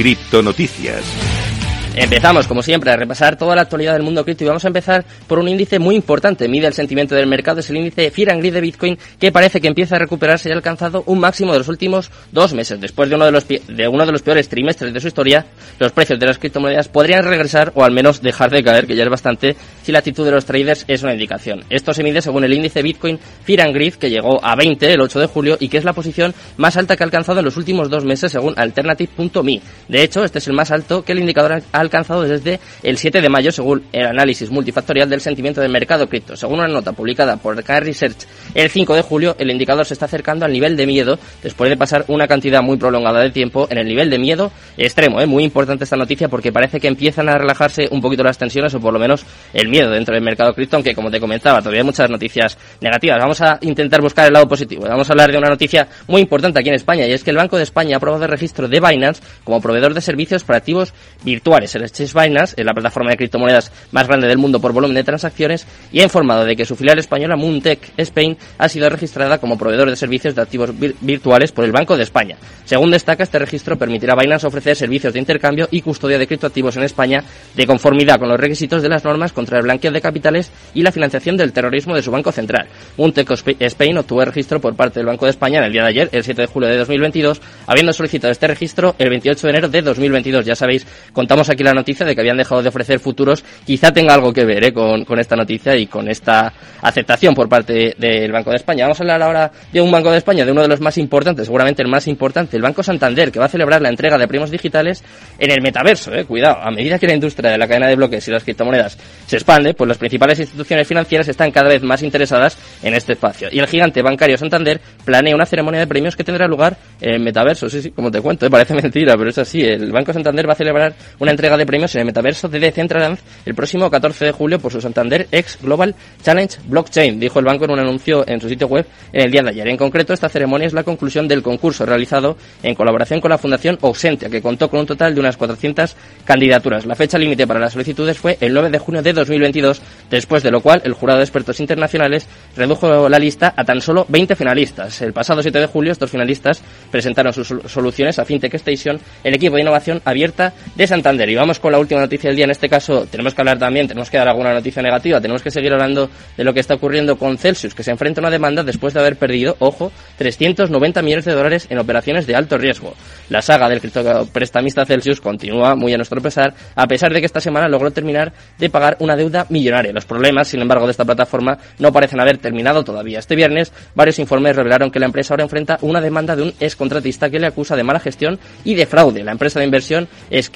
Criptonoticias. Empezamos, como siempre, a repasar toda la actualidad del mundo cripto y vamos a empezar por un índice muy importante. Mide el sentimiento del mercado, es el índice Fear and Greed de Bitcoin, que parece que empieza a recuperarse y ha alcanzado un máximo de los últimos dos meses. Después de uno de los, de uno de los peores trimestres de su historia, los precios de las criptomonedas podrían regresar o al menos dejar de caer, que ya es bastante, si la actitud de los traders es una indicación. Esto se mide según el índice Bitcoin Fear and Greed, que llegó a 20 el 8 de julio y que es la posición más alta que ha alcanzado en los últimos dos meses según alternative.me. De hecho, este es el más alto que el indicador ha alcanzado desde el 7 de mayo, según el análisis multifactorial del sentimiento del mercado cripto. Según una nota publicada por Car Research el 5 de julio, el indicador se está acercando al nivel de miedo después de pasar una cantidad muy prolongada de tiempo en el nivel de miedo extremo. ¿eh? muy importante esta noticia porque parece que empiezan a relajarse un poquito las tensiones o por lo menos el miedo dentro del mercado cripto, aunque como te comentaba, todavía hay muchas noticias negativas. Vamos a intentar buscar el lado positivo. Vamos a hablar de una noticia muy importante aquí en España y es que el Banco de España ha aprobado el registro de Binance como proveedor de servicios para activos virtuales. Exchange Binance es la plataforma de criptomonedas más grande del mundo por volumen de transacciones y ha informado de que su filial española Moontech Spain ha sido registrada como proveedor de servicios de activos virtuales por el Banco de España. Según destaca, este registro permitirá a Binance ofrecer servicios de intercambio y custodia de criptoactivos en España de conformidad con los requisitos de las normas contra el blanqueo de capitales y la financiación del terrorismo de su Banco Central. Moontech Spain obtuvo el registro por parte del Banco de España en el día de ayer, el 7 de julio de 2022, habiendo solicitado este registro el 28 de enero de 2022. Ya sabéis, contamos aquí la noticia de que habían dejado de ofrecer futuros, quizá tenga algo que ver ¿eh? con, con, esta noticia y con esta aceptación por parte del Banco de España. Vamos a hablar ahora de un Banco de España, de uno de los más importantes, seguramente el más importante, el Banco Santander, que va a celebrar la entrega de premios digitales en el metaverso. ¿eh? Cuidado, a medida que la industria de la cadena de bloques y las criptomonedas se expande, pues las principales instituciones financieras están cada vez más interesadas en este espacio. Y el gigante bancario Santander planea una ceremonia de premios que tendrá lugar en el metaverso. Sí, sí, como te cuento, ¿eh? parece mentira, pero es así. El Banco Santander va a celebrar una entrega de premios en el metaverso de Decentraland el próximo 14 de julio por su Santander X Global Challenge Blockchain, dijo el banco en un anuncio en su sitio web en el día de ayer. En concreto, esta ceremonia es la conclusión del concurso realizado en colaboración con la Fundación Ausentia, que contó con un total de unas 400 candidaturas. La fecha límite para las solicitudes fue el 9 de junio de 2022, después de lo cual el jurado de expertos internacionales redujo la lista a tan solo 20 finalistas. El pasado 7 de julio, estos finalistas presentaron sus soluciones a FinTech Station, el equipo de innovación abierta de Santander. Vamos con la última noticia del día. En este caso, tenemos que hablar también, tenemos que dar alguna noticia negativa, tenemos que seguir hablando de lo que está ocurriendo con Celsius, que se enfrenta a una demanda después de haber perdido, ojo, 390 millones de dólares en operaciones de alto riesgo. La saga del prestamista Celsius continúa muy a nuestro pesar, a pesar de que esta semana logró terminar de pagar una deuda millonaria. Los problemas, sin embargo, de esta plataforma no parecen haber terminado todavía. Este viernes, varios informes revelaron que la empresa ahora enfrenta una demanda de un excontratista que le acusa de mala gestión y de fraude. La empresa de inversión es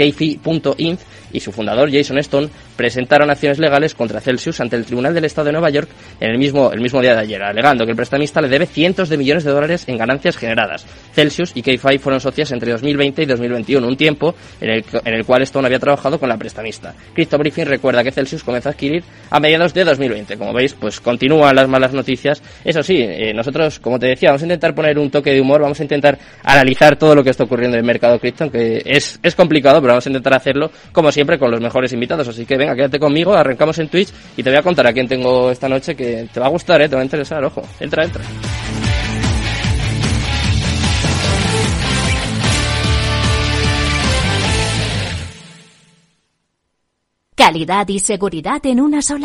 Inf y su fundador, Jason Stone, presentaron acciones legales contra Celsius ante el Tribunal del Estado de Nueva York en el mismo, el mismo día de ayer, alegando que el prestamista le debe cientos de millones de dólares en ganancias generadas. Celsius y K5 fueron socias entre 2020 y 2021, un tiempo en el, en el cual Stone había trabajado con la prestamista. Crypto Briefing recuerda que Celsius comenzó a adquirir a mediados de 2020. Como veis, pues continúan las malas noticias. Eso sí, eh, nosotros, como te decía, vamos a intentar poner un toque de humor, vamos a intentar analizar todo lo que está ocurriendo en el mercado cripto, aunque es, es complicado, pero vamos a intentar hacerlo, como siempre, con los mejores invitados. Así que venga, quédate conmigo, arrancamos en Twitch y te voy a contar a quién tengo esta noche que te va a gustar, ¿eh? te va a interesar, ojo. Entra, entra. Calidad y seguridad en una sola